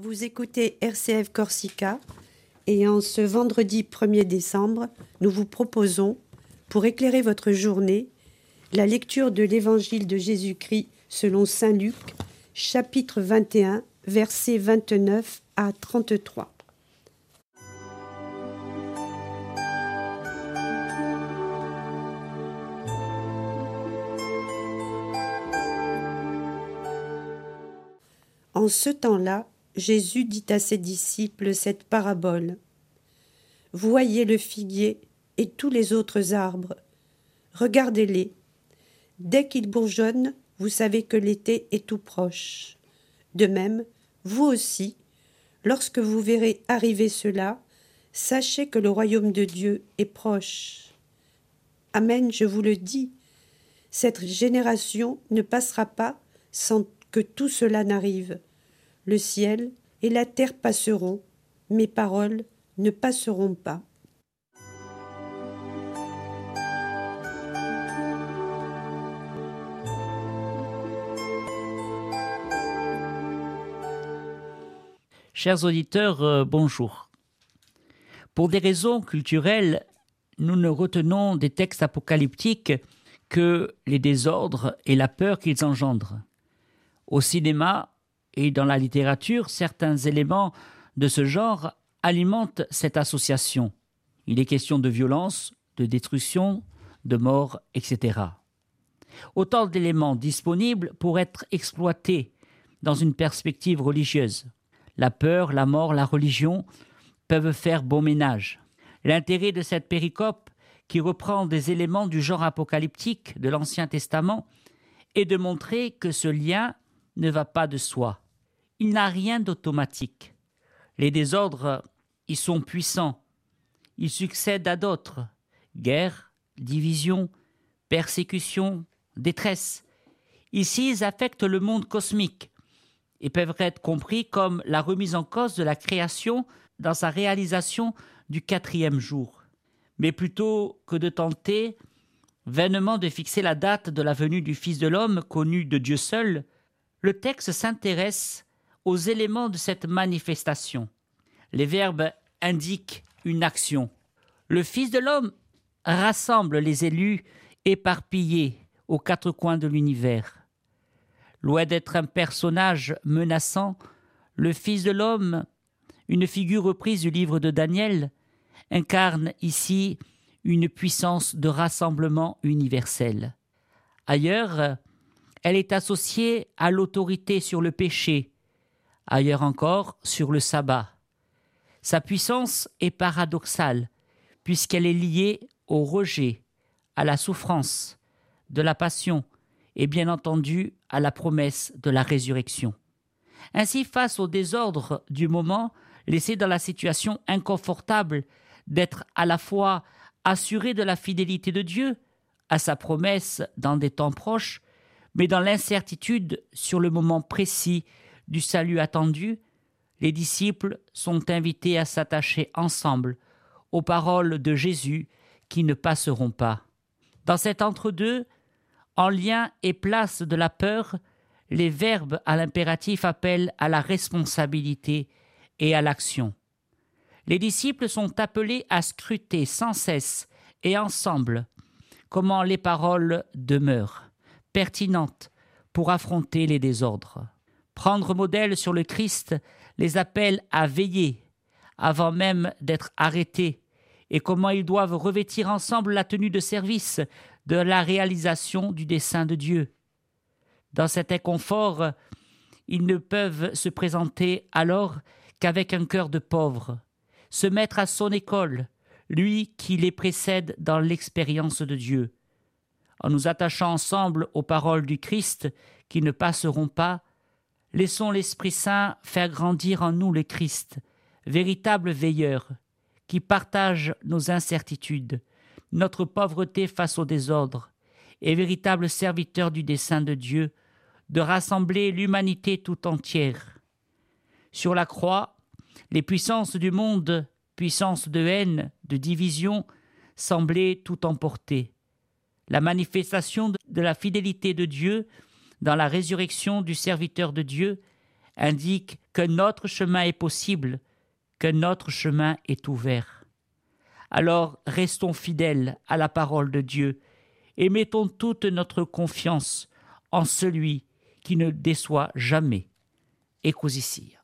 Vous écoutez RCF Corsica et en ce vendredi 1er décembre, nous vous proposons, pour éclairer votre journée, la lecture de l'Évangile de Jésus-Christ selon Saint Luc, chapitre 21, versets 29 à 33. En ce temps-là, Jésus dit à ses disciples cette parabole. Voyez le figuier et tous les autres arbres. Regardez-les. Dès qu'ils bourgeonnent, vous savez que l'été est tout proche. De même, vous aussi, lorsque vous verrez arriver cela, sachez que le royaume de Dieu est proche. Amen, je vous le dis, cette génération ne passera pas sans que tout cela n'arrive. Le ciel et la terre passeront, mes paroles ne passeront pas. Chers auditeurs, euh, bonjour. Pour des raisons culturelles, nous ne retenons des textes apocalyptiques que les désordres et la peur qu'ils engendrent. Au cinéma, et dans la littérature, certains éléments de ce genre alimentent cette association. Il est question de violence, de destruction, de mort, etc. Autant d'éléments disponibles pour être exploités dans une perspective religieuse. La peur, la mort, la religion peuvent faire bon ménage. L'intérêt de cette péricope, qui reprend des éléments du genre apocalyptique de l'Ancien Testament, est de montrer que ce lien ne va pas de soi il n'a rien d'automatique. Les désordres y sont puissants. Ils succèdent à d'autres. Guerre, division, persécution, détresse. Ici, ils affectent le monde cosmique et peuvent être compris comme la remise en cause de la création dans sa réalisation du quatrième jour. Mais plutôt que de tenter vainement de fixer la date de la venue du Fils de l'homme connu de Dieu seul, le texte s'intéresse aux éléments de cette manifestation. Les verbes indiquent une action. Le Fils de l'homme rassemble les élus éparpillés aux quatre coins de l'univers. Loin d'être un personnage menaçant, le Fils de l'homme, une figure reprise du livre de Daniel, incarne ici une puissance de rassemblement universel. Ailleurs, elle est associée à l'autorité sur le péché, ailleurs encore sur le sabbat. Sa puissance est paradoxale, puisqu'elle est liée au rejet, à la souffrance, de la passion, et bien entendu à la promesse de la résurrection. Ainsi, face au désordre du moment, laissé dans la situation inconfortable d'être à la fois assuré de la fidélité de Dieu, à sa promesse dans des temps proches, mais dans l'incertitude sur le moment précis du salut attendu, les disciples sont invités à s'attacher ensemble aux paroles de Jésus qui ne passeront pas. Dans cet entre-deux, en lien et place de la peur, les verbes à l'impératif appellent à la responsabilité et à l'action. Les disciples sont appelés à scruter sans cesse et ensemble comment les paroles demeurent, pertinentes pour affronter les désordres. Prendre modèle sur le Christ les appelle à veiller avant même d'être arrêtés et comment ils doivent revêtir ensemble la tenue de service de la réalisation du dessein de Dieu. Dans cet inconfort, ils ne peuvent se présenter alors qu'avec un cœur de pauvre, se mettre à son école, lui qui les précède dans l'expérience de Dieu. En nous attachant ensemble aux paroles du Christ qui ne passeront pas, Laissons l'Esprit Saint faire grandir en nous le Christ, véritable veilleur, qui partage nos incertitudes, notre pauvreté face au désordre, et véritable serviteur du dessein de Dieu, de rassembler l'humanité tout entière. Sur la croix, les puissances du monde, puissances de haine, de division, semblaient tout emporter. La manifestation de la fidélité de Dieu dans la résurrection du serviteur de Dieu indique que notre chemin est possible, que notre chemin est ouvert. Alors restons fidèles à la parole de Dieu et mettons toute notre confiance en celui qui ne déçoit jamais. Ecosisir.